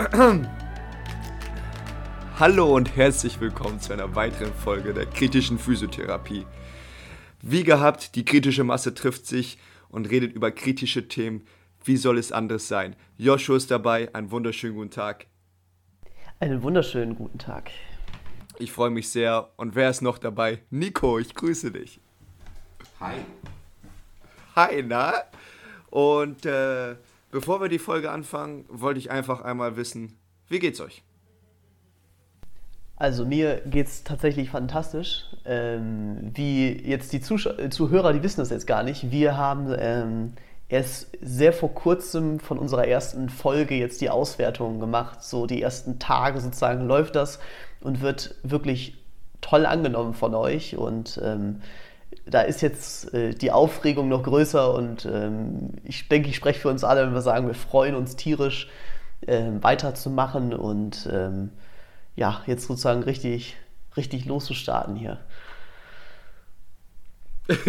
Hallo und herzlich willkommen zu einer weiteren Folge der kritischen Physiotherapie. Wie gehabt, die kritische Masse trifft sich und redet über kritische Themen. Wie soll es anders sein? Joshua ist dabei, einen wunderschönen guten Tag. Einen wunderschönen guten Tag. Ich freue mich sehr. Und wer ist noch dabei? Nico, ich grüße dich. Hi. Hi, na? Und äh, bevor wir die Folge anfangen, wollte ich einfach einmal wissen, wie geht's euch? Also mir geht's tatsächlich fantastisch. Ähm, wie jetzt die Zusch Zuhörer, die wissen das jetzt gar nicht. Wir haben ähm, erst sehr vor kurzem von unserer ersten Folge jetzt die Auswertung gemacht. So die ersten Tage sozusagen läuft das und wird wirklich toll angenommen von euch. Und ähm, da ist jetzt äh, die Aufregung noch größer und ähm, ich denke, ich spreche für uns alle, wenn wir sagen, wir freuen uns tierisch äh, weiterzumachen und ähm, ja, jetzt sozusagen richtig, richtig loszustarten hier.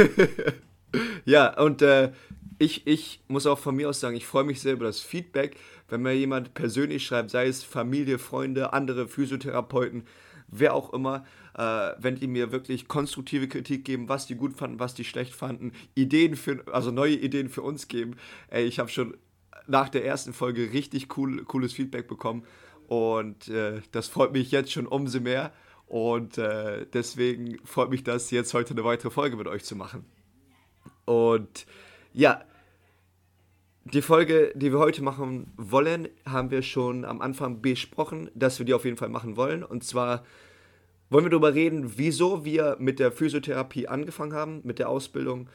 ja, und äh, ich, ich muss auch von mir aus sagen, ich freue mich sehr über das Feedback, wenn mir jemand persönlich schreibt, sei es Familie, Freunde, andere Physiotherapeuten, wer auch immer, äh, wenn die mir wirklich konstruktive Kritik geben, was die gut fanden, was die schlecht fanden, Ideen für, also neue Ideen für uns geben. Ey, ich habe schon nach der ersten Folge richtig cool, cooles Feedback bekommen und äh, das freut mich jetzt schon umso mehr und äh, deswegen freut mich das jetzt heute eine weitere Folge mit euch zu machen. Und ja, die Folge, die wir heute machen wollen, haben wir schon am Anfang besprochen, dass wir die auf jeden Fall machen wollen. Und zwar wollen wir darüber reden, wieso wir mit der Physiotherapie angefangen haben, mit der Ausbildung,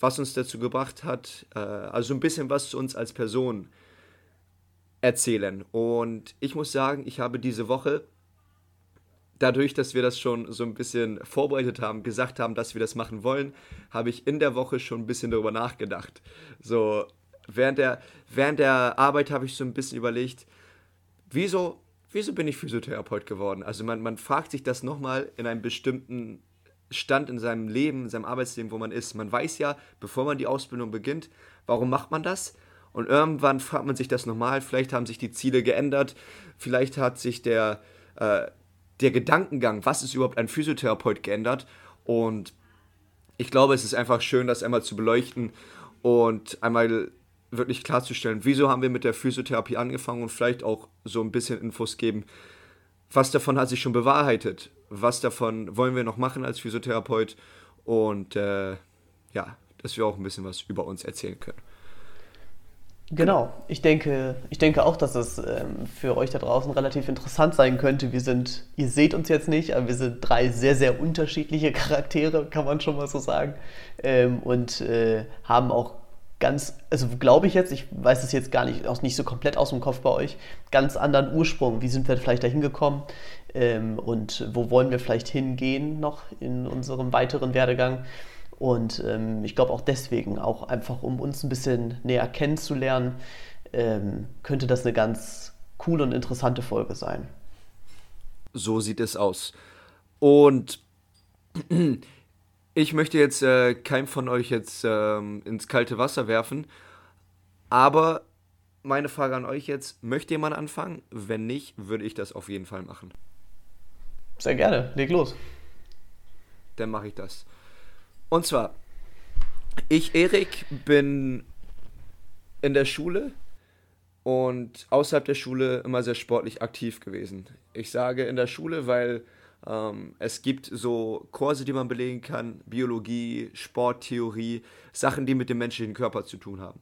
was uns dazu gebracht hat, äh, also ein bisschen was zu uns als Person erzählen. Und ich muss sagen, ich habe diese Woche, dadurch, dass wir das schon so ein bisschen vorbereitet haben, gesagt haben, dass wir das machen wollen, habe ich in der Woche schon ein bisschen darüber nachgedacht. So, während der, während der Arbeit habe ich so ein bisschen überlegt, wieso, wieso bin ich Physiotherapeut geworden? Also man, man fragt sich das nochmal in einem bestimmten Stand in seinem Leben, in seinem Arbeitsleben, wo man ist. Man weiß ja, bevor man die Ausbildung beginnt, warum macht man das? Und irgendwann fragt man sich das nochmal, vielleicht haben sich die Ziele geändert, vielleicht hat sich der, äh, der Gedankengang, was ist überhaupt ein Physiotherapeut, geändert. Und ich glaube, es ist einfach schön, das einmal zu beleuchten und einmal wirklich klarzustellen, wieso haben wir mit der Physiotherapie angefangen und vielleicht auch so ein bisschen Infos geben, was davon hat sich schon bewahrheitet, was davon wollen wir noch machen als Physiotherapeut und äh, ja, dass wir auch ein bisschen was über uns erzählen können. Genau, ich denke, ich denke auch, dass es ähm, für euch da draußen relativ interessant sein könnte. Wir sind, ihr seht uns jetzt nicht, aber wir sind drei sehr, sehr unterschiedliche Charaktere, kann man schon mal so sagen. Ähm, und äh, haben auch ganz, also glaube ich jetzt, ich weiß es jetzt gar nicht, auch nicht so komplett aus dem Kopf bei euch, ganz anderen Ursprung. Wie sind wir vielleicht dahin gekommen ähm, und wo wollen wir vielleicht hingehen noch in unserem weiteren Werdegang? Und ähm, ich glaube auch deswegen, auch einfach um uns ein bisschen näher kennenzulernen, ähm, könnte das eine ganz coole und interessante Folge sein. So sieht es aus. Und ich möchte jetzt äh, keinem von euch jetzt ähm, ins kalte Wasser werfen, aber meine Frage an euch jetzt, möchte jemand anfangen? Wenn nicht, würde ich das auf jeden Fall machen. Sehr gerne, leg los. Dann mache ich das. Und zwar, ich, Erik, bin in der Schule und außerhalb der Schule immer sehr sportlich aktiv gewesen. Ich sage in der Schule, weil ähm, es gibt so Kurse, die man belegen kann, Biologie, Sporttheorie, Sachen, die mit dem menschlichen Körper zu tun haben.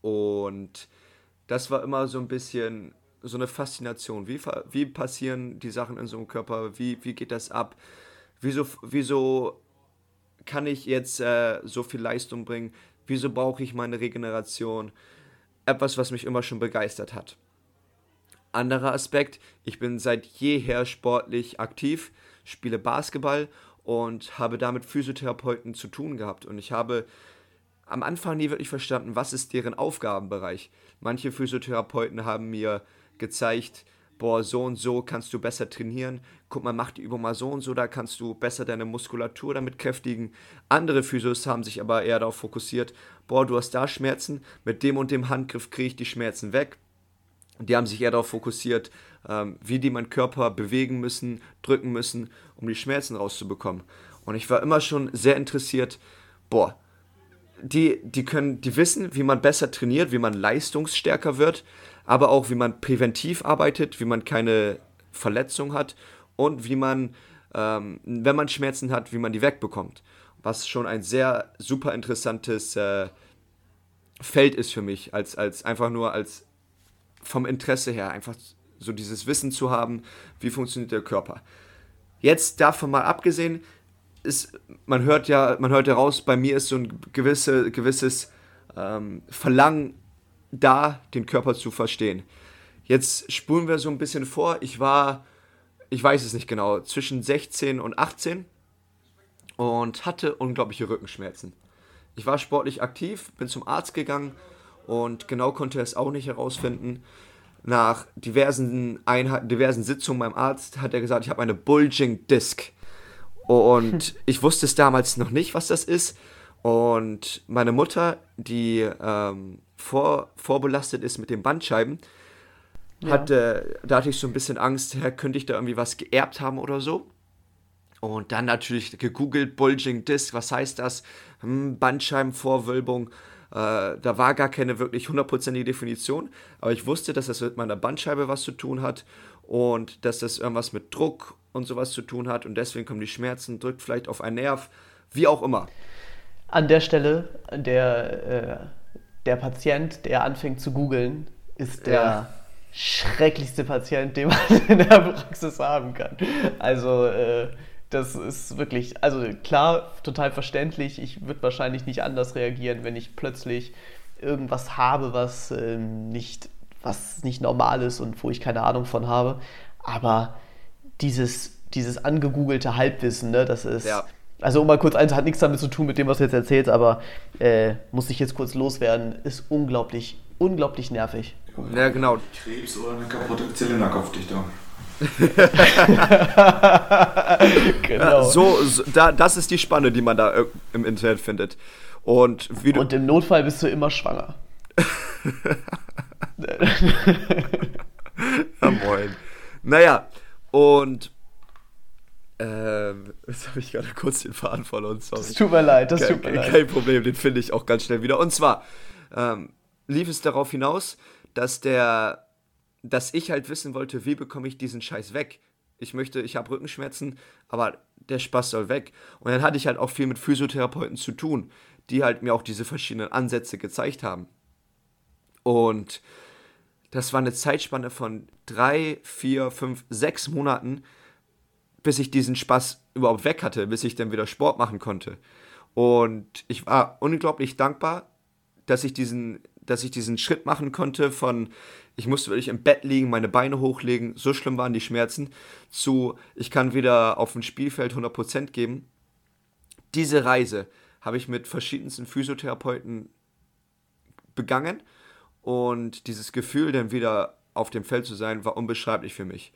Und das war immer so ein bisschen so eine Faszination. Wie, wie passieren die Sachen in so einem Körper? Wie, wie geht das ab? Wieso, wieso kann ich jetzt äh, so viel Leistung bringen? Wieso brauche ich meine Regeneration? Etwas, was mich immer schon begeistert hat. Anderer Aspekt, ich bin seit jeher sportlich aktiv, spiele Basketball und habe damit Physiotherapeuten zu tun gehabt. Und ich habe am Anfang nie wirklich verstanden, was ist deren Aufgabenbereich. Manche Physiotherapeuten haben mir gezeigt, boah, so und so kannst du besser trainieren. Guck mal, mach die Übung mal so und so, da kannst du besser deine Muskulatur damit kräftigen. Andere Physios haben sich aber eher darauf fokussiert, boah, du hast da Schmerzen, mit dem und dem Handgriff kriege ich die Schmerzen weg Die haben sich eher darauf fokussiert, ähm, wie die meinen Körper bewegen müssen, drücken müssen, um die Schmerzen rauszubekommen. Und ich war immer schon sehr interessiert, boah, die, die können, die wissen, wie man besser trainiert, wie man leistungsstärker wird, aber auch wie man präventiv arbeitet, wie man keine Verletzung hat und wie man, ähm, wenn man Schmerzen hat, wie man die wegbekommt. Was schon ein sehr super interessantes äh, Feld ist für mich, als, als einfach nur als vom Interesse her, einfach so dieses Wissen zu haben, wie funktioniert der Körper. Jetzt davon mal abgesehen, ist, man hört ja, man hört heraus, bei mir ist so ein gewisse, gewisses ähm, Verlangen da, den Körper zu verstehen. Jetzt spulen wir so ein bisschen vor. Ich war, ich weiß es nicht genau, zwischen 16 und 18 und hatte unglaubliche Rückenschmerzen. Ich war sportlich aktiv, bin zum Arzt gegangen und genau konnte es auch nicht herausfinden. Nach diversen, Einheiten, diversen Sitzungen beim Arzt hat er gesagt, ich habe eine Bulging Disc. Und ich wusste es damals noch nicht, was das ist. Und meine Mutter, die ähm, vor, vorbelastet ist mit den Bandscheiben, ja. hatte, da hatte ich so ein bisschen Angst, könnte ich da irgendwie was geerbt haben oder so. Und dann natürlich gegoogelt, Bulging Disc, was heißt das? Hm, Bandscheibenvorwölbung. Äh, da war gar keine wirklich hundertprozentige Definition, aber ich wusste, dass das mit meiner Bandscheibe was zu tun hat und dass das irgendwas mit Druck und sowas zu tun hat und deswegen kommen die Schmerzen, drückt vielleicht auf einen Nerv, wie auch immer. An der Stelle, der, äh, der Patient, der anfängt zu googeln, ist der ja. schrecklichste Patient, den man in der Praxis haben kann. Also äh, das ist wirklich, also klar, total verständlich. Ich würde wahrscheinlich nicht anders reagieren, wenn ich plötzlich irgendwas habe, was äh, nicht was nicht normal ist und wo ich keine Ahnung von habe. Aber dieses, dieses angegoogelte Halbwissen, ne, das ist. Ja. Also um mal kurz eins, hat nichts damit zu tun mit dem, was du jetzt erzählst, aber äh, muss ich jetzt kurz loswerden, ist unglaublich, unglaublich nervig. Ja, genau. Krebs oder eine kaputte Zylinderkopfdichtung. Genau. So, so, da, das ist die Spanne, die man da äh, im Internet findet. Und, wie du Und im Notfall bist du immer schwanger. ja, moin. Naja, und äh, jetzt habe ich gerade kurz den Faden verloren. Sorry. Das tut mir leid, das kein, tut mir leid. Kein Problem, den finde ich auch ganz schnell wieder. Und zwar ähm, lief es darauf hinaus, dass der, dass ich halt wissen wollte, wie bekomme ich diesen Scheiß weg. Ich möchte, ich habe Rückenschmerzen, aber der Spaß soll weg. Und dann hatte ich halt auch viel mit Physiotherapeuten zu tun, die halt mir auch diese verschiedenen Ansätze gezeigt haben. Und das war eine Zeitspanne von drei, vier, fünf, sechs Monaten, bis ich diesen Spaß überhaupt weg hatte, bis ich dann wieder Sport machen konnte. Und ich war unglaublich dankbar, dass ich diesen, dass ich diesen Schritt machen konnte von, ich musste wirklich im Bett liegen, meine Beine hochlegen, so schlimm waren die Schmerzen, zu, ich kann wieder auf dem Spielfeld 100% geben. Diese Reise habe ich mit verschiedensten Physiotherapeuten begangen und dieses Gefühl, dann wieder auf dem Feld zu sein, war unbeschreiblich für mich.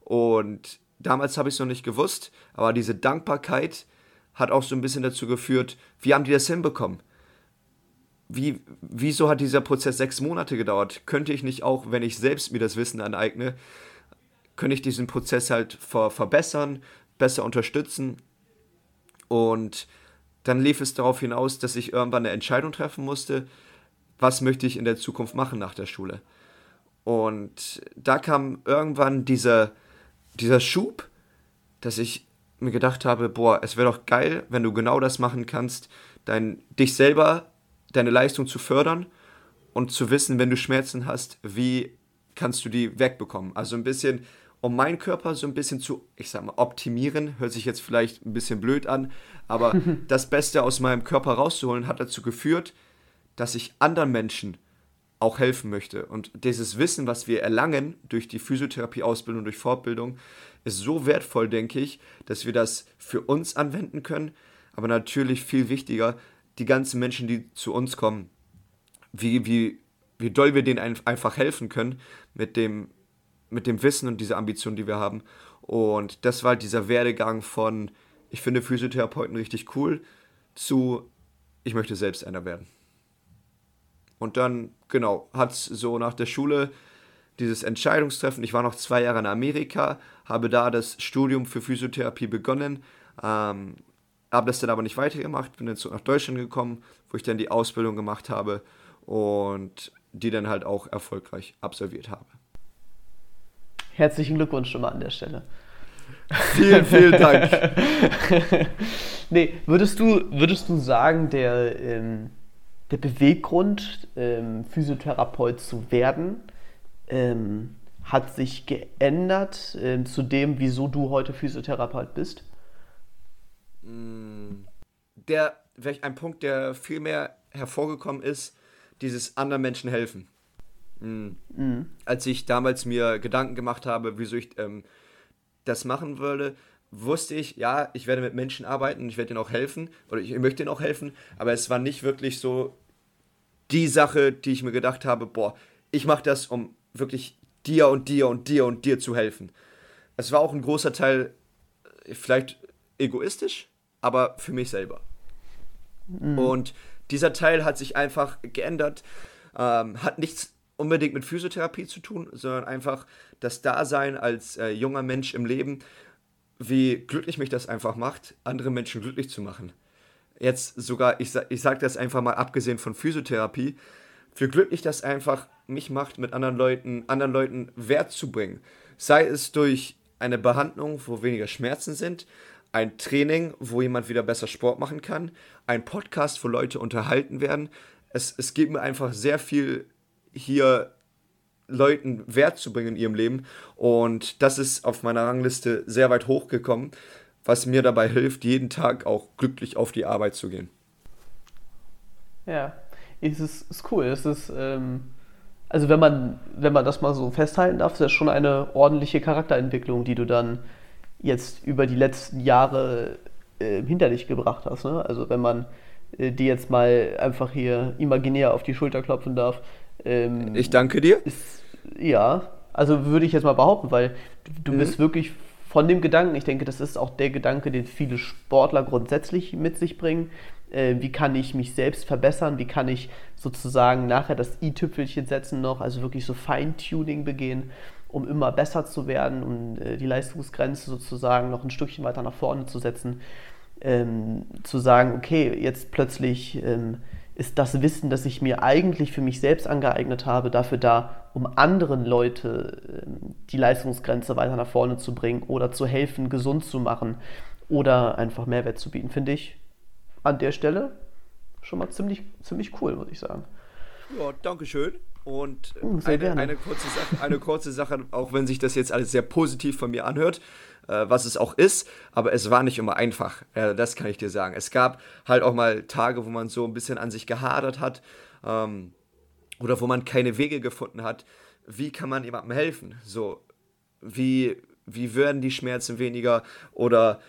Und damals habe ich es noch nicht gewusst, aber diese Dankbarkeit hat auch so ein bisschen dazu geführt, wie haben die das hinbekommen? Wie, wieso hat dieser Prozess sechs Monate gedauert? Könnte ich nicht auch, wenn ich selbst mir das Wissen aneigne, könnte ich diesen Prozess halt ver verbessern, besser unterstützen? Und dann lief es darauf hinaus, dass ich irgendwann eine Entscheidung treffen musste, was möchte ich in der Zukunft machen nach der Schule. Und da kam irgendwann dieser, dieser Schub, dass ich mir gedacht habe, boah, es wäre doch geil, wenn du genau das machen kannst, dein, dich selber, deine Leistung zu fördern und zu wissen, wenn du Schmerzen hast, wie kannst du die wegbekommen. Also ein bisschen, um meinen Körper so ein bisschen zu, ich sag mal, optimieren, hört sich jetzt vielleicht ein bisschen blöd an, aber das Beste aus meinem Körper rauszuholen, hat dazu geführt, dass ich anderen Menschen auch helfen möchte. Und dieses Wissen, was wir erlangen durch die Physiotherapie-Ausbildung, durch Fortbildung, ist so wertvoll, denke ich, dass wir das für uns anwenden können. Aber natürlich viel wichtiger, die ganzen Menschen, die zu uns kommen, wie, wie, wie doll wir denen einfach helfen können mit dem, mit dem Wissen und dieser Ambition, die wir haben. Und das war dieser Werdegang von, ich finde Physiotherapeuten richtig cool, zu, ich möchte selbst einer werden. Und dann, genau, hat es so nach der Schule dieses Entscheidungstreffen. Ich war noch zwei Jahre in Amerika, habe da das Studium für Physiotherapie begonnen, ähm, habe das dann aber nicht weitergemacht, bin dann zurück nach Deutschland gekommen, wo ich dann die Ausbildung gemacht habe und die dann halt auch erfolgreich absolviert habe. Herzlichen Glückwunsch schon mal an der Stelle. Vielen, vielen Dank. nee, würdest du, würdest du sagen, der, ähm, der Beweggrund, ähm, Physiotherapeut zu werden, ähm, hat sich geändert äh, zu dem, wieso du heute Physiotherapeut bist? Der, vielleicht ein Punkt, der viel mehr hervorgekommen ist, dieses anderen Menschen helfen. Mhm. Mhm. Als ich damals mir Gedanken gemacht habe, wieso ich ähm, das machen würde, wusste ich, ja, ich werde mit Menschen arbeiten und ich werde ihnen auch helfen oder ich möchte ihnen auch helfen, aber es war nicht wirklich so die Sache, die ich mir gedacht habe, boah, ich mache das, um wirklich dir und dir und dir und dir zu helfen. Es war auch ein großer Teil, äh, vielleicht egoistisch, aber für mich selber. Mhm. Und dieser Teil hat sich einfach geändert, ähm, hat nichts unbedingt mit Physiotherapie zu tun, sondern einfach das Dasein als äh, junger Mensch im Leben, wie glücklich mich das einfach macht, andere Menschen glücklich zu machen. Jetzt sogar, ich, ich sage das einfach mal abgesehen von Physiotherapie, wie glücklich das einfach mich macht, mit anderen Leuten, anderen Leuten Wert zu bringen. Sei es durch eine Behandlung, wo weniger Schmerzen sind, ein Training, wo jemand wieder besser Sport machen kann, ein Podcast, wo Leute unterhalten werden. Es, es gibt mir einfach sehr viel hier Leuten Wert zu bringen in ihrem Leben. Und das ist auf meiner Rangliste sehr weit hochgekommen, was mir dabei hilft, jeden Tag auch glücklich auf die Arbeit zu gehen. Ja, es ist, ist cool. Es ist, ähm, also wenn man, wenn man das mal so festhalten darf, ist das schon eine ordentliche Charakterentwicklung, die du dann jetzt über die letzten Jahre äh, hinter dich gebracht hast. Ne? Also wenn man äh, dir jetzt mal einfach hier imaginär auf die Schulter klopfen darf. Ähm, ich danke dir. Ist, ja, also würde ich jetzt mal behaupten, weil du, mhm. bist wirklich von dem Gedanken, ich denke, das ist auch der Gedanke, den viele Sportler grundsätzlich mit sich bringen. Äh, wie kann ich mich selbst verbessern? Wie kann ich sozusagen nachher das i-Tüpfelchen setzen noch, also wirklich so Feintuning begehen? Um immer besser zu werden, um äh, die Leistungsgrenze sozusagen noch ein Stückchen weiter nach vorne zu setzen, ähm, zu sagen, okay, jetzt plötzlich ähm, ist das Wissen, das ich mir eigentlich für mich selbst angeeignet habe, dafür da, um anderen Leute ähm, die Leistungsgrenze weiter nach vorne zu bringen oder zu helfen, gesund zu machen oder einfach Mehrwert zu bieten, finde ich an der Stelle schon mal ziemlich, ziemlich cool, muss ich sagen. Ja, danke schön. Und uh, eine, eine, kurze Sache, eine kurze Sache, auch wenn sich das jetzt alles sehr positiv von mir anhört, äh, was es auch ist, aber es war nicht immer einfach. Äh, das kann ich dir sagen. Es gab halt auch mal Tage, wo man so ein bisschen an sich gehadert hat ähm, oder wo man keine Wege gefunden hat. Wie kann man jemandem helfen? So, wie, wie werden die Schmerzen weniger? Oder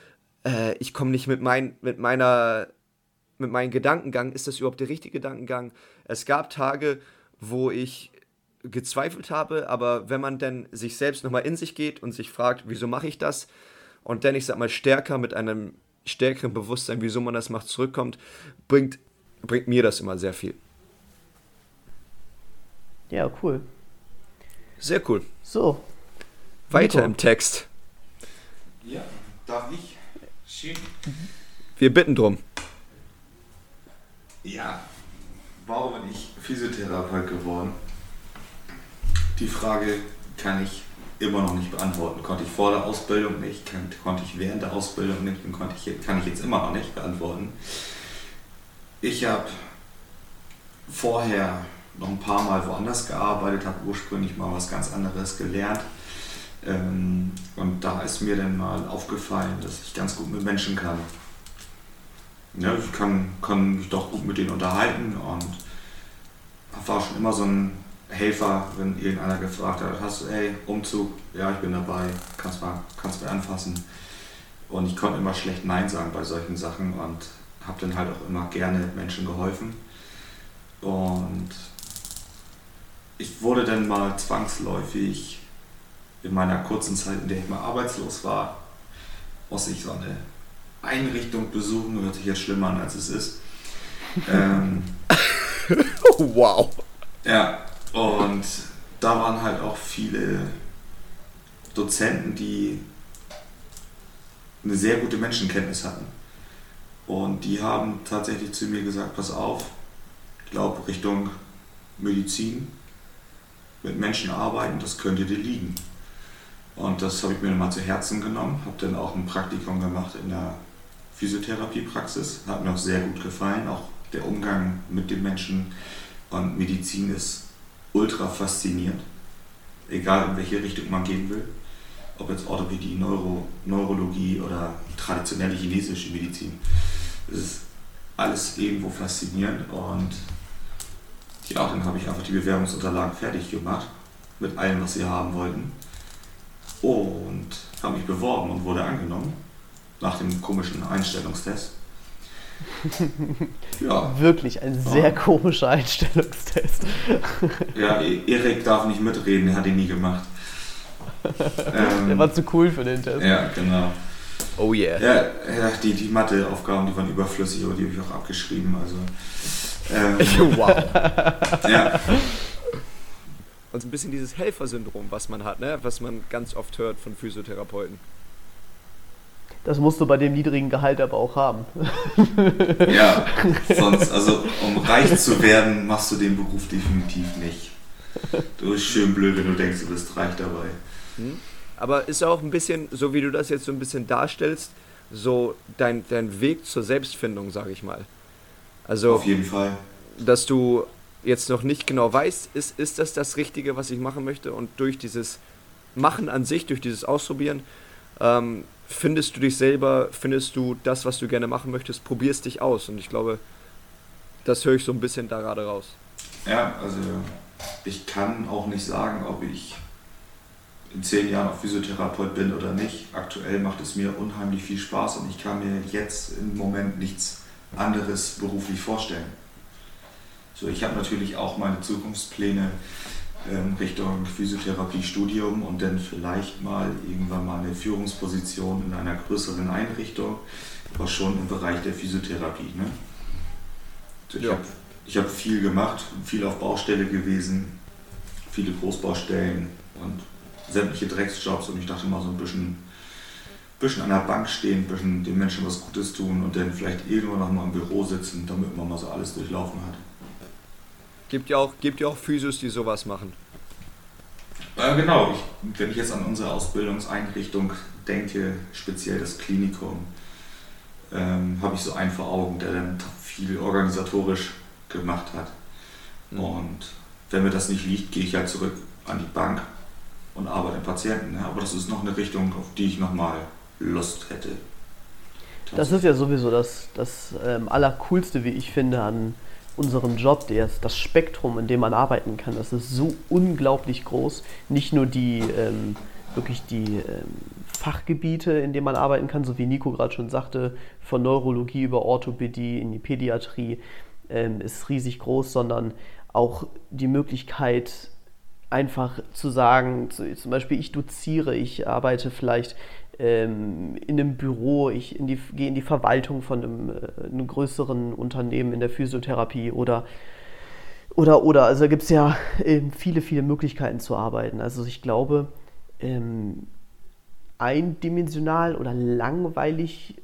äh, ich komme nicht mit, mein, mit meiner mit meinem Gedankengang, ist das überhaupt der richtige Gedankengang? Es gab Tage, wo ich gezweifelt habe, aber wenn man dann sich selbst nochmal in sich geht und sich fragt, wieso mache ich das? Und dann, ich sag mal, stärker mit einem stärkeren Bewusstsein, wieso man das macht, zurückkommt, bringt, bringt mir das immer sehr viel. Ja, cool. Sehr cool. So. Weiter Nico. im Text. Ja, darf ich? Schön. Wir bitten drum. Ja, warum bin ich Physiotherapeut geworden? Die Frage kann ich immer noch nicht beantworten. Konnte ich vor der Ausbildung nicht, kann, konnte ich während der Ausbildung nicht und konnte ich, kann ich jetzt immer noch nicht beantworten. Ich habe vorher noch ein paar Mal woanders gearbeitet, habe ursprünglich mal was ganz anderes gelernt. Ähm, und da ist mir dann mal aufgefallen, dass ich ganz gut mit Menschen kann. Ja, ich kann, kann mich doch gut mit denen unterhalten und war schon immer so ein Helfer, wenn irgendeiner gefragt hat, hast du, ey, Umzug, ja, ich bin dabei, kannst mal, kannst mal anfassen. Und ich konnte immer schlecht Nein sagen bei solchen Sachen und habe dann halt auch immer gerne Menschen geholfen. Und ich wurde dann mal zwangsläufig in meiner kurzen Zeit, in der ich mal arbeitslos war, eine Einrichtung besuchen, hört sich jetzt schlimmer an, als es ist. Ähm, wow. Ja, und da waren halt auch viele Dozenten, die eine sehr gute Menschenkenntnis hatten. Und die haben tatsächlich zu mir gesagt, pass auf, ich glaube Richtung Medizin, mit Menschen arbeiten, das könnte dir liegen. Und das habe ich mir dann mal zu Herzen genommen, habe dann auch ein Praktikum gemacht in der Physiotherapiepraxis, hat mir auch sehr gut gefallen, auch der Umgang mit den Menschen und Medizin ist ultra faszinierend, egal in welche Richtung man gehen will, ob jetzt Orthopädie, Neuro, Neurologie oder traditionelle chinesische Medizin. Es ist alles irgendwo faszinierend und ja, dann habe ich einfach die Bewerbungsunterlagen fertig gemacht mit allem, was sie haben wollten. Und habe mich beworben und wurde angenommen nach dem komischen Einstellungstest. ja. Wirklich ein sehr ja. komischer Einstellungstest. ja, e- Erik darf nicht mitreden, er hat ihn nie gemacht. Ähm, Der war zu cool für den Test. Ja, genau. Oh yeah. Ja, ja die, die Matheaufgaben, die waren überflüssig, aber die habe ich auch abgeschrieben. Also, ähm, wow. ja. Und so ein bisschen dieses Helfersyndrom, was man hat, ne? was man ganz oft hört von Physiotherapeuten. Das musst du bei dem niedrigen Gehalt aber auch haben. ja, sonst, also um reich zu werden, machst du den Beruf definitiv nicht. Du bist schön blöd, wenn du denkst, du bist reich dabei. Hm? Aber ist auch ein bisschen, so wie du das jetzt so ein bisschen darstellst, so dein, dein Weg zur Selbstfindung, sage ich mal. Also, Auf jeden Fall. Dass du jetzt noch nicht genau weißt, ist, ist das das Richtige, was ich machen möchte? Und durch dieses Machen an sich, durch dieses Ausprobieren, ähm, findest du dich selber, findest du das, was du gerne machen möchtest, probierst dich aus. Und ich glaube, das höre ich so ein bisschen da gerade raus. Ja, also ich kann auch nicht sagen, ob ich in zehn Jahren auch Physiotherapeut bin oder nicht. Aktuell macht es mir unheimlich viel Spaß und ich kann mir jetzt im Moment nichts anderes beruflich vorstellen. So, ich habe natürlich auch meine Zukunftspläne ähm, Richtung Physiotherapie-Studium und dann vielleicht mal irgendwann mal eine Führungsposition in einer größeren Einrichtung, aber schon im Bereich der Physiotherapie. Ne? Ich ja. habe hab viel gemacht, viel auf Baustelle gewesen, viele Großbaustellen und sämtliche Drecksjobs und ich dachte mal so ein bisschen, bisschen an der Bank stehen, ein bisschen den Menschen was Gutes tun und dann vielleicht irgendwann noch mal im Büro sitzen, damit man mal so alles durchlaufen hat. Gibt ja auch, gibt ja auch Physios, die sowas machen. Äh, genau, ich, wenn ich jetzt an unsere Ausbildungseinrichtung denke, speziell das Klinikum, ähm, habe ich so einen vor Augen, der dann viel organisatorisch gemacht hat. Mhm. Und wenn mir das nicht liegt, gehe ich halt zurück an die Bank und arbeite an Patienten. Ne? Aber das ist noch eine Richtung, auf die ich nochmal Lust hätte. Das ist ja sowieso das, das ähm, Allercoolste, wie ich finde, an unserem Job, der, das Spektrum, in dem man arbeiten kann, das ist so unglaublich groß. Nicht nur die ähm, wirklich die ähm, Fachgebiete, in denen man arbeiten kann, so wie Nico gerade schon sagte, von Neurologie über Orthopädie in die Pädiatrie ähm, ist riesig groß, sondern auch die Möglichkeit, einfach zu sagen, zum Beispiel ich doziere, ich arbeite vielleicht ähm, in einem Büro, ich in die, gehe in die Verwaltung von einem, äh, einem größeren Unternehmen in der Physiotherapie oder oder oder also gibt es ja ähm, viele, viele Möglichkeiten zu arbeiten. Also ich glaube, ähm, eindimensional oder langweilig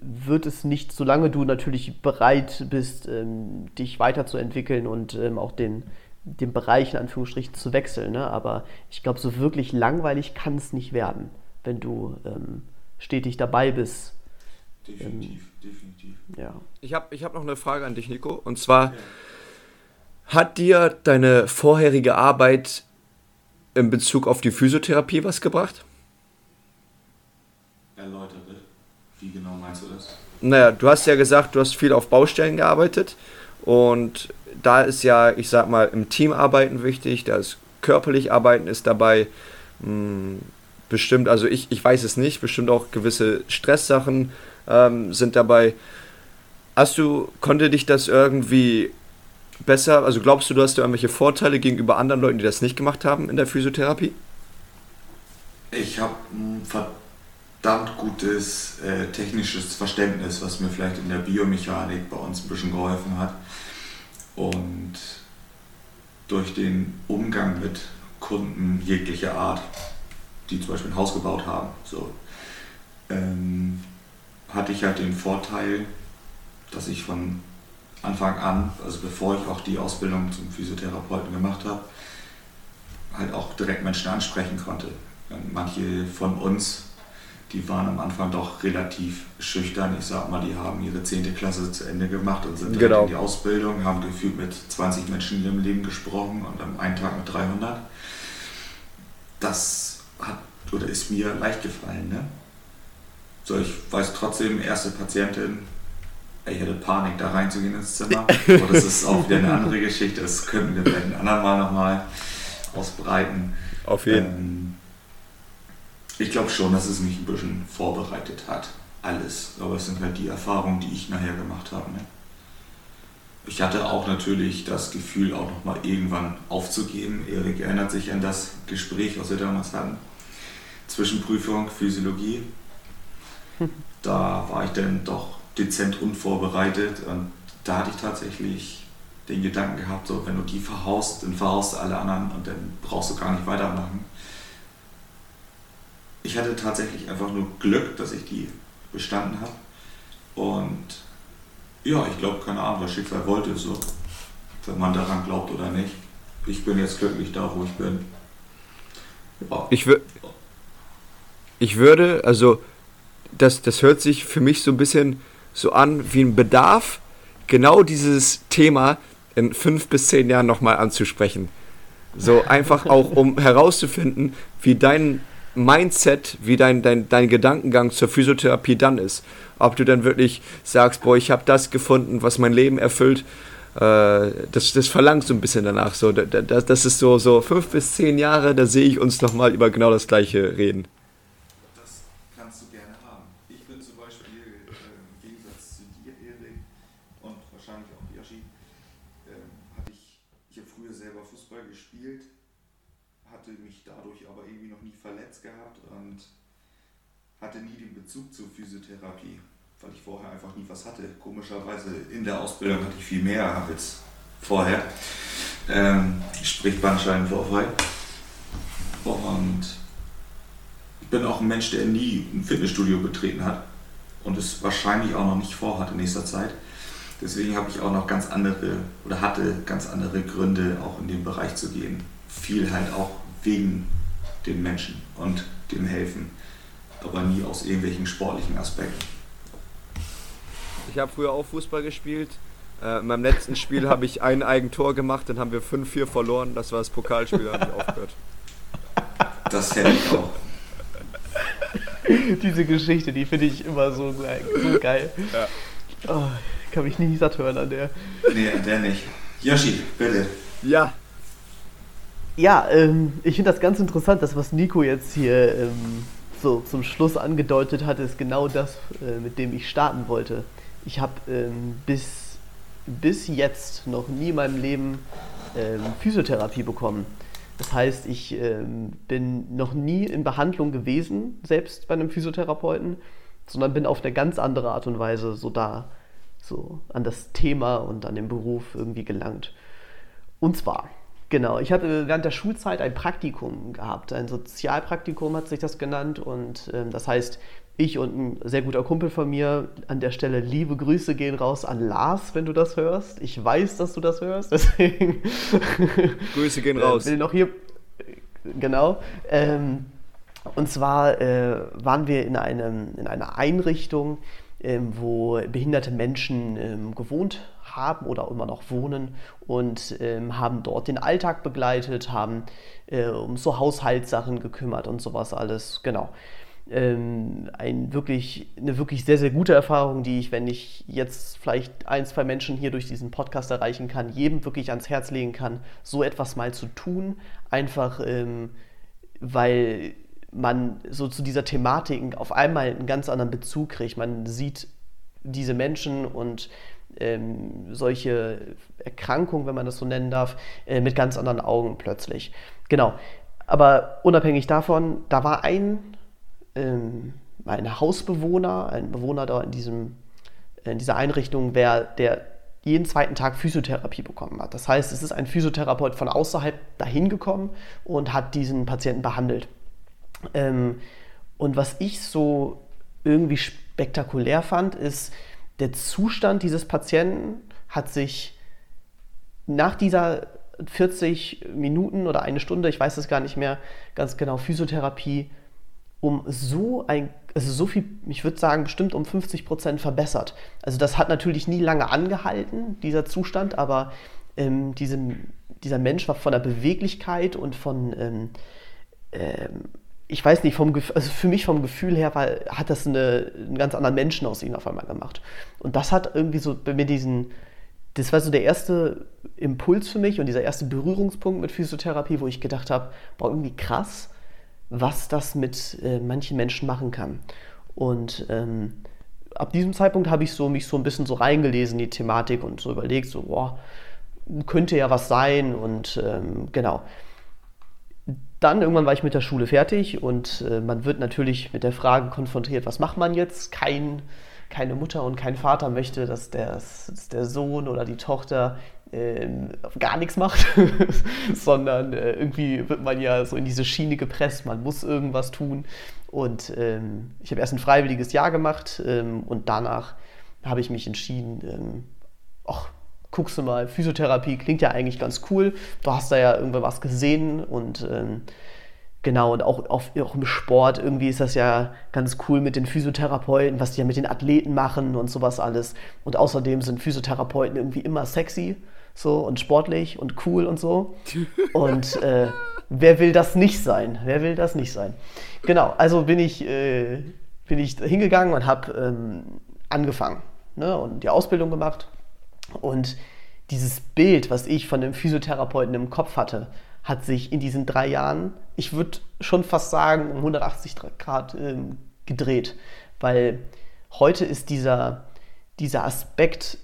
wird es nicht, solange du natürlich bereit bist, ähm, dich weiterzuentwickeln und ähm, auch den, den Bereich in Anführungsstrichen zu wechseln. Ne? Aber ich glaube, so wirklich langweilig kann es nicht werden wenn du ähm, stetig dabei bist. Definitiv, ähm, definitiv. Ja. Ich habe ich hab noch eine Frage an dich, Nico. Und zwar, ja. hat dir deine vorherige Arbeit in Bezug auf die Physiotherapie was gebracht? Erläutere. Wie genau meinst du das? Naja, du hast ja gesagt, du hast viel auf Baustellen gearbeitet. Und da ist ja, ich sag mal, im Team arbeiten wichtig, da ist körperlich arbeiten ist dabei. Hm, bestimmt, also ich, ich weiß es nicht, bestimmt auch gewisse Stresssachen ähm, sind dabei. Hast du, konnte dich das irgendwie besser, also glaubst du, du hast da irgendwelche Vorteile gegenüber anderen Leuten, die das nicht gemacht haben in der Physiotherapie? Ich habe ein verdammt gutes äh, technisches Verständnis, was mir vielleicht in der Biomechanik bei uns ein bisschen geholfen hat. Und durch den Umgang mit Kunden jeglicher Art, die zum Beispiel ein Haus gebaut haben. So, ähm, hatte ich halt den Vorteil, dass ich von Anfang an, also bevor ich auch die Ausbildung zum Physiotherapeuten gemacht habe, halt auch direkt Menschen ansprechen konnte. Manche von uns, die waren am Anfang doch relativ schüchtern. Ich sag mal, die haben ihre 10. Klasse zu Ende gemacht und sind genau. in die Ausbildung, haben gefühlt mit 20 Menschen in ihrem Leben gesprochen und am einen Tag mit 300. Das hat oder ist mir leicht gefallen. Ne? So, ich weiß trotzdem, erste Patientin, ich hatte Panik, da reinzugehen ins Zimmer. Aber das ist auch wieder eine andere Geschichte. Das könnten wir vielleicht ein andermal nochmal ausbreiten. Auf jeden Fall. Ähm, ich glaube schon, dass es mich ein bisschen vorbereitet hat. Alles. Aber es sind halt die Erfahrungen, die ich nachher gemacht habe. Ne? Ich hatte auch natürlich das Gefühl, auch nochmal irgendwann aufzugeben. Erik erinnert sich an das Gespräch, was wir damals hatten. Zwischenprüfung, Physiologie. Da war ich dann doch dezent unvorbereitet und da hatte ich tatsächlich den Gedanken gehabt, so wenn du die verhaust, dann verhaust du alle anderen und dann brauchst du gar nicht weitermachen. Ich hatte tatsächlich einfach nur Glück, dass ich die bestanden habe und ja, ich glaube, keine Ahnung, das Schicksal wollte so, wenn man daran glaubt oder nicht. Ich bin jetzt glücklich da, wo ich bin. Ja. Ich, ich würde, also das, das hört sich für mich so ein bisschen so an wie ein Bedarf, genau dieses Thema in fünf bis zehn Jahren nochmal anzusprechen. So einfach auch, um herauszufinden, wie dein Mindset, wie dein, dein, dein Gedankengang zur Physiotherapie dann ist. Ob du dann wirklich sagst, boah, ich habe das gefunden, was mein Leben erfüllt. Äh, das, das verlangt so ein bisschen danach. So, das, das ist so, so fünf bis zehn Jahre, da sehe ich uns nochmal über genau das Gleiche reden. Bezug zur Physiotherapie, weil ich vorher einfach nie was hatte. Komischerweise in der Ausbildung hatte ich viel mehr als vorher. Ähm, sprich Bandscheibenvorfall. Und ich bin auch ein Mensch, der nie ein Fitnessstudio betreten hat und es wahrscheinlich auch noch nicht vorhat in nächster Zeit. Deswegen habe ich auch noch ganz andere oder hatte ganz andere Gründe, auch in den Bereich zu gehen. Viel halt auch wegen den Menschen und dem Helfen aber nie aus irgendwelchen sportlichen Aspekten. Ich habe früher auch Fußball gespielt. Äh, in meinem letzten Spiel habe ich ein Eigentor gemacht, dann haben wir 5-4 verloren. Das war das Pokalspiel, da habe ich aufgehört. Das hätte ich auch. Diese Geschichte, die finde ich immer so, so geil. Ja. Oh, kann mich nie satt hören an der. Nee, an der nicht. Yoshi, bitte. Ja. Ja, ähm, ich finde das ganz interessant, das, was Nico jetzt hier ähm, so zum Schluss angedeutet hat, ist genau das, äh, mit dem ich starten wollte. Ich habe ähm, bis, bis jetzt noch nie in meinem Leben ähm, Physiotherapie bekommen. Das heißt, ich ähm, bin noch nie in Behandlung gewesen, selbst bei einem Physiotherapeuten, sondern bin auf eine ganz andere Art und Weise so da, so an das Thema und an den Beruf irgendwie gelangt. Und zwar Genau, ich habe während der Schulzeit ein Praktikum gehabt, ein Sozialpraktikum hat sich das genannt und ähm, das heißt, ich und ein sehr guter Kumpel von mir an der Stelle liebe Grüße gehen raus an Lars, wenn du das hörst. Ich weiß, dass du das hörst, deswegen Grüße gehen raus. Will noch hier genau. Ähm, und zwar äh, waren wir in, einem, in einer Einrichtung, ähm, wo behinderte Menschen ähm, gewohnt haben oder immer noch wohnen und ähm, haben dort den Alltag begleitet, haben äh, um so Haushaltssachen gekümmert und sowas alles. Genau. Ähm, ein wirklich, eine wirklich sehr, sehr gute Erfahrung, die ich, wenn ich jetzt vielleicht ein, zwei Menschen hier durch diesen Podcast erreichen kann, jedem wirklich ans Herz legen kann, so etwas mal zu tun. Einfach, ähm, weil man so zu dieser Thematik auf einmal einen ganz anderen Bezug kriegt. Man sieht diese Menschen und ähm, solche Erkrankungen, wenn man das so nennen darf, äh, mit ganz anderen Augen plötzlich. Genau. Aber unabhängig davon, da war ein, ähm, ein Hausbewohner, ein Bewohner da in, diesem, in dieser Einrichtung, wer, der jeden zweiten Tag Physiotherapie bekommen hat. Das heißt, es ist ein Physiotherapeut von außerhalb dahin gekommen und hat diesen Patienten behandelt. Ähm, und was ich so irgendwie spektakulär fand, ist, der Zustand dieses Patienten hat sich nach dieser 40 Minuten oder eine Stunde, ich weiß es gar nicht mehr ganz genau, Physiotherapie um so ein, also so viel, ich würde sagen, bestimmt um 50 Prozent verbessert. Also das hat natürlich nie lange angehalten, dieser Zustand, aber ähm, diesem, dieser Mensch war von der Beweglichkeit und von, ähm, ähm, ich weiß nicht, vom, also für mich vom Gefühl her war, hat das eine, einen ganz anderen Menschen aus ihm auf einmal gemacht. Und das hat irgendwie so bei mir diesen, das war so der erste Impuls für mich und dieser erste Berührungspunkt mit Physiotherapie, wo ich gedacht habe, boah, irgendwie krass, was das mit äh, manchen Menschen machen kann. Und ähm, ab diesem Zeitpunkt habe ich so, mich so ein bisschen so reingelesen in die Thematik und so überlegt, so, boah, könnte ja was sein und ähm, genau. Dann irgendwann war ich mit der Schule fertig und äh, man wird natürlich mit der Frage konfrontiert, was macht man jetzt? Kein, keine Mutter und kein Vater möchte, dass der, dass der Sohn oder die Tochter äh, gar nichts macht, sondern äh, irgendwie wird man ja so in diese Schiene gepresst, man muss irgendwas tun. Und ähm, ich habe erst ein freiwilliges Jahr gemacht ähm, und danach habe ich mich entschieden, ähm, ach, guckst du mal, Physiotherapie klingt ja eigentlich ganz cool. Du hast da ja irgendwann was gesehen und ähm, Genau, und auch, auf, auch im Sport irgendwie ist das ja ganz cool mit den Physiotherapeuten, was die ja mit den Athleten machen und sowas alles. Und außerdem sind Physiotherapeuten irgendwie immer sexy so und sportlich und cool und so. Und äh, wer will das nicht sein? Wer will das nicht sein? Genau, also bin ich, äh, bin ich hingegangen und habe ähm, angefangen ne, und die Ausbildung gemacht. Und dieses Bild, was ich von dem Physiotherapeuten im Kopf hatte, hat sich in diesen drei Jahren, ich würde schon fast sagen, um 180 Grad äh, gedreht. Weil heute ist dieser, dieser Aspekt,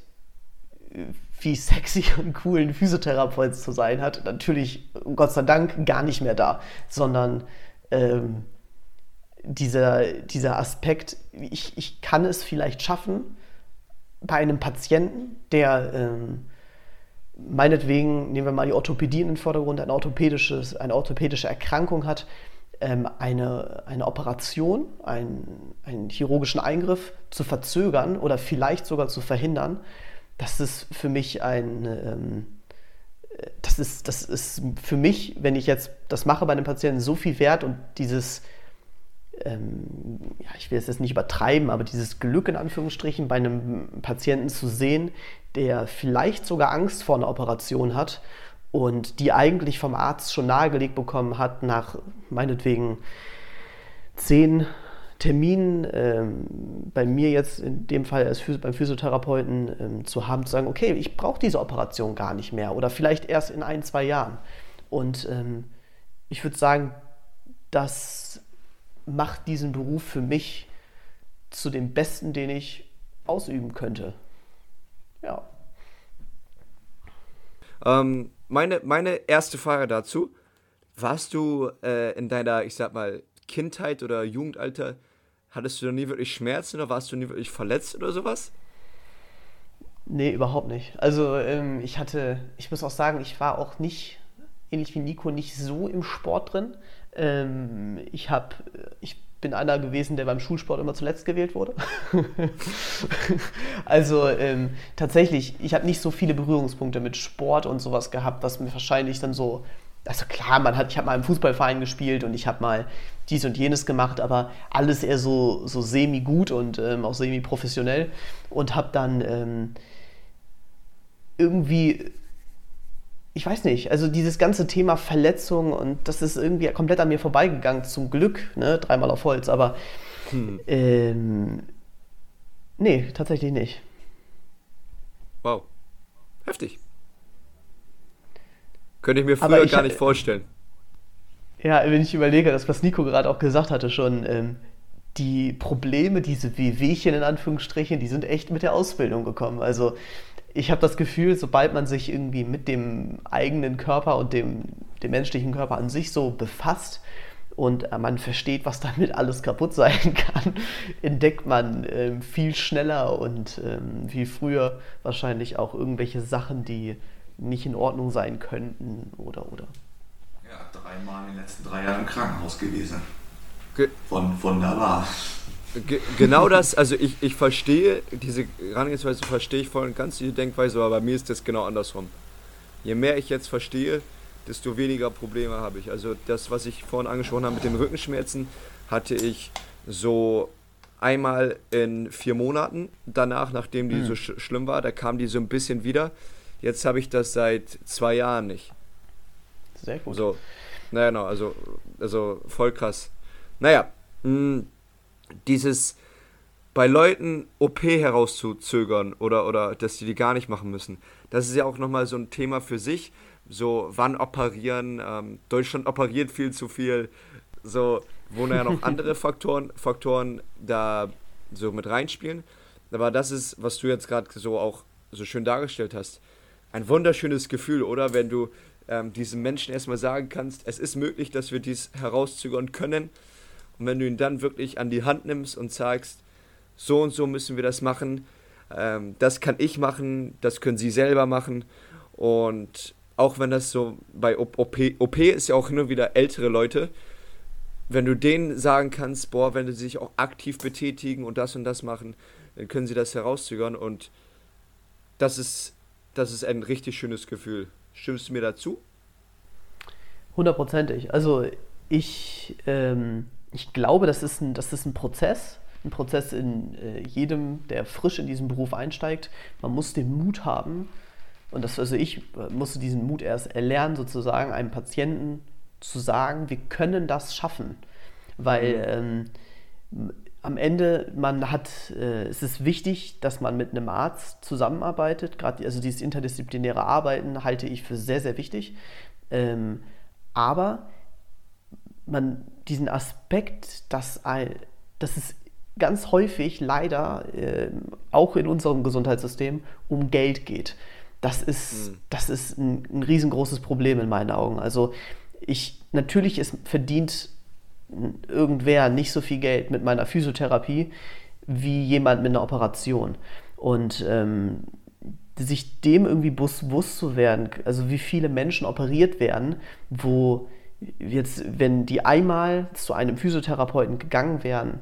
äh, wie sexy und cool ein Physiotherapeut zu sein hat, natürlich, Gott sei Dank, gar nicht mehr da, sondern ähm, dieser, dieser Aspekt, ich, ich kann es vielleicht schaffen, bei einem Patienten, der ähm, meinetwegen, nehmen wir mal die Orthopädie in den Vordergrund, ein orthopädisches, eine orthopädische Erkrankung hat, ähm, eine, eine Operation, ein, einen chirurgischen Eingriff zu verzögern oder vielleicht sogar zu verhindern, das ist für mich ein, ähm, das, ist, das ist für mich, wenn ich jetzt das mache bei einem Patienten, so viel wert und dieses, ähm, ja, ich will es jetzt nicht übertreiben, aber dieses Glück in Anführungsstrichen bei einem Patienten zu sehen, der vielleicht sogar Angst vor einer Operation hat und die eigentlich vom Arzt schon nahegelegt bekommen hat, nach meinetwegen zehn Terminen ähm, bei mir jetzt in dem Fall als Physi beim Physiotherapeuten ähm, zu haben, zu sagen, okay, ich brauche diese Operation gar nicht mehr oder vielleicht erst in ein, zwei Jahren. Und ähm, ich würde sagen, das macht diesen Beruf für mich zu dem Besten, den ich ausüben könnte. Ja. Ähm, meine, meine erste Frage dazu. Warst du äh, in deiner, ich sag mal, Kindheit oder Jugendalter, hattest du noch nie wirklich Schmerzen oder warst du nie wirklich verletzt oder sowas? Nee, überhaupt nicht. Also ähm, ich hatte, ich muss auch sagen, ich war auch nicht, ähnlich wie Nico, nicht so im Sport drin. Ähm, ich habe, ich bin einer gewesen, der beim Schulsport immer zuletzt gewählt wurde. also ähm, tatsächlich, ich habe nicht so viele Berührungspunkte mit Sport und sowas gehabt, was mir wahrscheinlich dann so, also klar, man hat, ich habe mal im Fußballverein gespielt und ich habe mal dies und jenes gemacht, aber alles eher so, so semi-gut und ähm, auch semi-professionell und habe dann ähm, irgendwie ich weiß nicht, also dieses ganze Thema Verletzung und das ist irgendwie komplett an mir vorbeigegangen, zum Glück, ne, dreimal auf Holz, aber hm. ähm, nee, tatsächlich nicht. Wow. Heftig. Könnte ich mir früher ich, gar nicht vorstellen. Ja, wenn ich überlege, das, was Nico gerade auch gesagt hatte, schon, ähm, die Probleme, diese Wehwehchen in Anführungsstrichen, die sind echt mit der Ausbildung gekommen. Also ich habe das Gefühl, sobald man sich irgendwie mit dem eigenen Körper und dem, dem menschlichen Körper an sich so befasst, und äh, man versteht, was damit alles kaputt sein kann, entdeckt man ähm, viel schneller und ähm, viel früher wahrscheinlich auch irgendwelche Sachen, die nicht in Ordnung sein könnten oder oder. Ja, dreimal in den letzten drei Jahren im Krankenhaus gewesen. Ge von wunderbar. Ge genau das, also ich, ich verstehe, diese Herangehensweise verstehe ich voll und ganz die Denkweise, aber bei mir ist das genau andersrum. Je mehr ich jetzt verstehe, desto weniger Probleme habe ich. Also das, was ich vorhin angesprochen habe mit den Rückenschmerzen, hatte ich so einmal in vier Monaten danach, nachdem die mhm. so sch schlimm war, da kam die so ein bisschen wieder. Jetzt habe ich das seit zwei Jahren nicht. Sehr gut. So, naja, genau, also, also voll krass. Naja, mh, hm, dieses bei Leuten OP herauszuzögern oder, oder dass die die gar nicht machen müssen, das ist ja auch nochmal so ein Thema für sich. So, wann operieren? Ähm, Deutschland operiert viel zu viel. So, wo ja noch andere Faktoren, Faktoren da so mit reinspielen. Aber das ist, was du jetzt gerade so auch so schön dargestellt hast, ein wunderschönes Gefühl, oder? Wenn du ähm, diesen Menschen erstmal sagen kannst, es ist möglich, dass wir dies herauszögern können und wenn du ihn dann wirklich an die Hand nimmst und sagst, so und so müssen wir das machen, ähm, das kann ich machen, das können sie selber machen. Und auch wenn das so bei OP, OP ist ja auch nur wieder ältere Leute, wenn du denen sagen kannst, boah, wenn sie sich auch aktiv betätigen und das und das machen, dann können sie das herauszögern und das ist, das ist ein richtig schönes Gefühl. Stimmst du mir dazu? Hundertprozentig. Also ich ähm, ich glaube, das ist ein, das ist ein Prozess, ein Prozess in äh, jedem, der frisch in diesen Beruf einsteigt. Man muss den Mut haben, und das, also ich äh, musste diesen Mut erst erlernen, sozusagen einem Patienten zu sagen, wir können das schaffen. Weil mhm. ähm, am Ende, man hat, äh, es ist wichtig, dass man mit einem Arzt zusammenarbeitet. Gerade also dieses interdisziplinäre Arbeiten halte ich für sehr, sehr wichtig. Ähm, aber man diesen Aspekt, dass, dass es ganz häufig leider äh, auch in unserem Gesundheitssystem um Geld geht. Das ist, mhm. das ist ein, ein, riesengroßes Problem in meinen Augen. Also ich, natürlich ist, verdient irgendwer nicht so viel Geld mit meiner Physiotherapie wie jemand mit einer Operation. Und ähm, sich dem irgendwie bewusst zu werden, also wie viele Menschen operiert werden, wo jetzt, wenn die einmal zu einem Physiotherapeuten gegangen wären,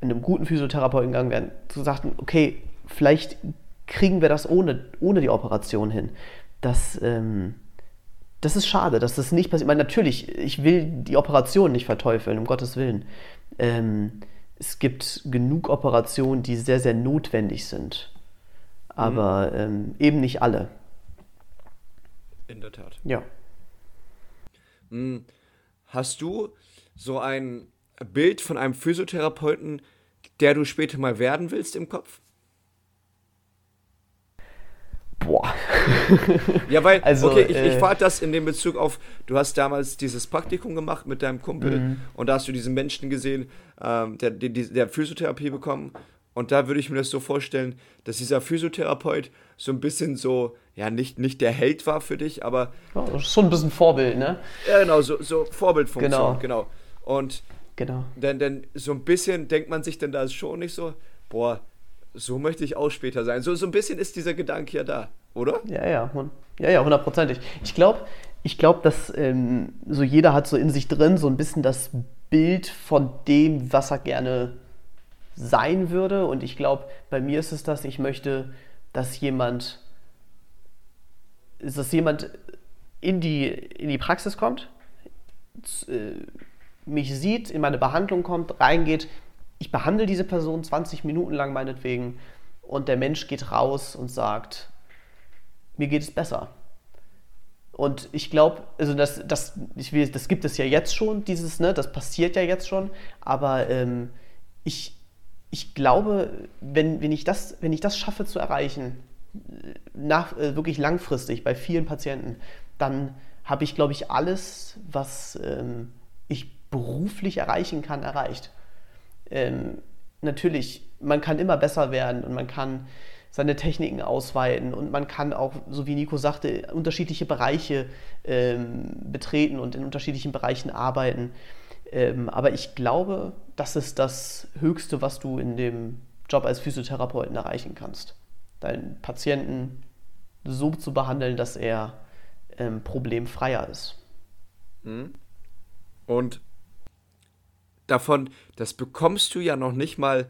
einem guten Physiotherapeuten gegangen wären, zu sagten, okay, vielleicht kriegen wir das ohne, ohne die Operation hin. Das, ähm, das ist schade, dass das nicht passiert. Ich meine, natürlich, ich will die Operation nicht verteufeln, um Gottes Willen. Ähm, es gibt genug Operationen, die sehr, sehr notwendig sind. Aber mhm. ähm, eben nicht alle. In der Tat. Ja. Hm, hast du so ein Bild von einem Physiotherapeuten, der du später mal werden willst im Kopf? Boah. ja, weil, also, okay, ich, äh, ich frage das in dem Bezug auf, du hast damals dieses Praktikum gemacht mit deinem Kumpel mhm. und da hast du diesen Menschen gesehen, ähm, der, der, der Physiotherapie bekommen und da würde ich mir das so vorstellen, dass dieser Physiotherapeut so ein bisschen so, ja, nicht, nicht der Held war für dich, aber. Ja, schon ein bisschen Vorbild, ne? Ja, genau, so, so Vorbildfunktion, genau. genau. Und genau. Denn, denn so ein bisschen denkt man sich dann da schon nicht so, boah, so möchte ich auch später sein. So, so ein bisschen ist dieser Gedanke ja da, oder? Ja, ja, ja, ja, hundertprozentig. Ich glaube, ich glaube, dass ähm, so jeder hat so in sich drin so ein bisschen das Bild von dem, was er gerne sein würde. Und ich glaube, bei mir ist es das, ich möchte, dass jemand, dass jemand in die, in die Praxis kommt, äh, mich sieht, in meine Behandlung kommt, reingeht. Ich behandle diese Person 20 Minuten lang meinetwegen und der Mensch geht raus und sagt, mir geht es besser. Und ich glaube, also das, das, ich will, das gibt es ja jetzt schon, dieses, ne, das passiert ja jetzt schon, aber ähm, ich, ich glaube, wenn, wenn, ich das, wenn ich das schaffe zu erreichen, nach, äh, wirklich langfristig bei vielen Patienten, dann habe ich, glaube ich, alles, was ähm, ich beruflich erreichen kann, erreicht. Ähm, natürlich, man kann immer besser werden und man kann seine Techniken ausweiten und man kann auch, so wie Nico sagte, unterschiedliche Bereiche ähm, betreten und in unterschiedlichen Bereichen arbeiten. Ähm, aber ich glaube, das ist das Höchste, was du in dem Job als Physiotherapeuten erreichen kannst. Deinen Patienten so zu behandeln, dass er ähm, problemfreier ist. Mhm. Und davon, das bekommst du ja noch nicht mal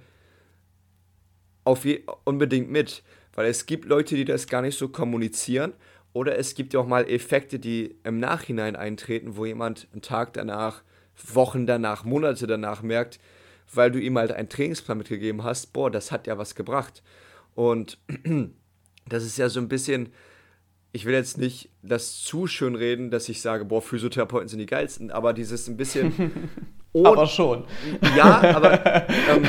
auf unbedingt mit, weil es gibt Leute, die das gar nicht so kommunizieren oder es gibt ja auch mal Effekte, die im Nachhinein eintreten, wo jemand einen Tag danach, Wochen danach, Monate danach merkt, weil du ihm halt einen Trainingsplan mitgegeben hast, boah, das hat ja was gebracht. Und das ist ja so ein bisschen, ich will jetzt nicht das zu schön reden, dass ich sage, boah, Physiotherapeuten sind die geilsten, aber dieses ein bisschen. aber schon. Ja, aber ähm,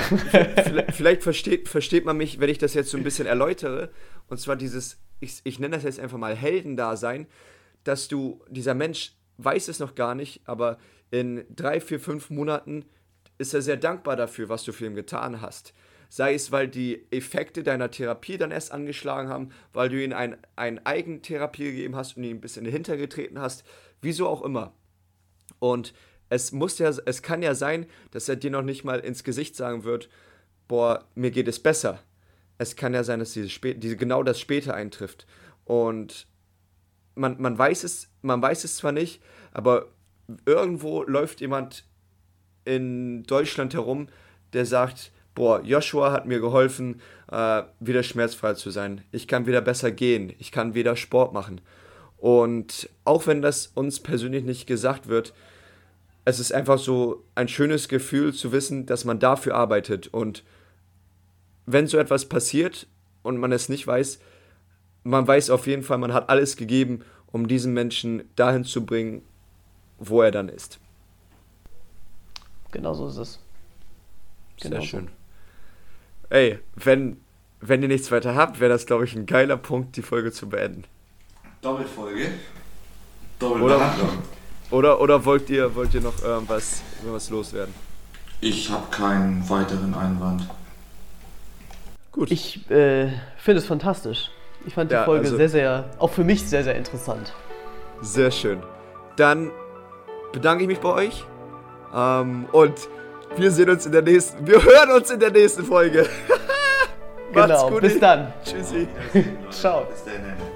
vielleicht versteht, versteht man mich, wenn ich das jetzt so ein bisschen erläutere. Und zwar dieses, ich, ich nenne das jetzt einfach mal Heldendasein, dass du, dieser Mensch weiß es noch gar nicht, aber in drei, vier, fünf Monaten ist er sehr dankbar dafür, was du für ihn getan hast sei es, weil die Effekte deiner Therapie dann erst angeschlagen haben, weil du ihm ein, ein Eigentherapie gegeben hast und ihn ein bisschen hintergetreten hast, wieso auch immer. Und es muss ja, es kann ja sein, dass er dir noch nicht mal ins Gesicht sagen wird, boah, mir geht es besser. Es kann ja sein, dass diese, diese genau das später eintrifft. Und man, man, weiß es, man weiß es zwar nicht, aber irgendwo läuft jemand in Deutschland herum, der sagt, boah, Joshua hat mir geholfen, äh, wieder schmerzfrei zu sein. Ich kann wieder besser gehen. Ich kann wieder Sport machen. Und auch wenn das uns persönlich nicht gesagt wird, es ist einfach so ein schönes Gefühl zu wissen, dass man dafür arbeitet. Und wenn so etwas passiert und man es nicht weiß, man weiß auf jeden Fall, man hat alles gegeben, um diesen Menschen dahin zu bringen, wo er dann ist. Genau so ist es. Genau Sehr schön. So ey, wenn, wenn ihr nichts weiter habt, wäre das, glaube ich, ein geiler Punkt, die Folge zu beenden. Doppelfolge. Doppelbehandlung. Oder, oder, oder wollt, ihr, wollt ihr noch irgendwas, irgendwas loswerden? Ich habe keinen weiteren Einwand. Gut. Ich äh, finde es fantastisch. Ich fand die ja, Folge also, sehr, sehr, auch für mich sehr, sehr interessant. Sehr schön. Dann bedanke ich mich bei euch. Ähm, und wir sehen uns in der nächsten. Wir hören uns in der nächsten Folge. genau. Bis dann. Tschüssi. Ciao. Bis dann.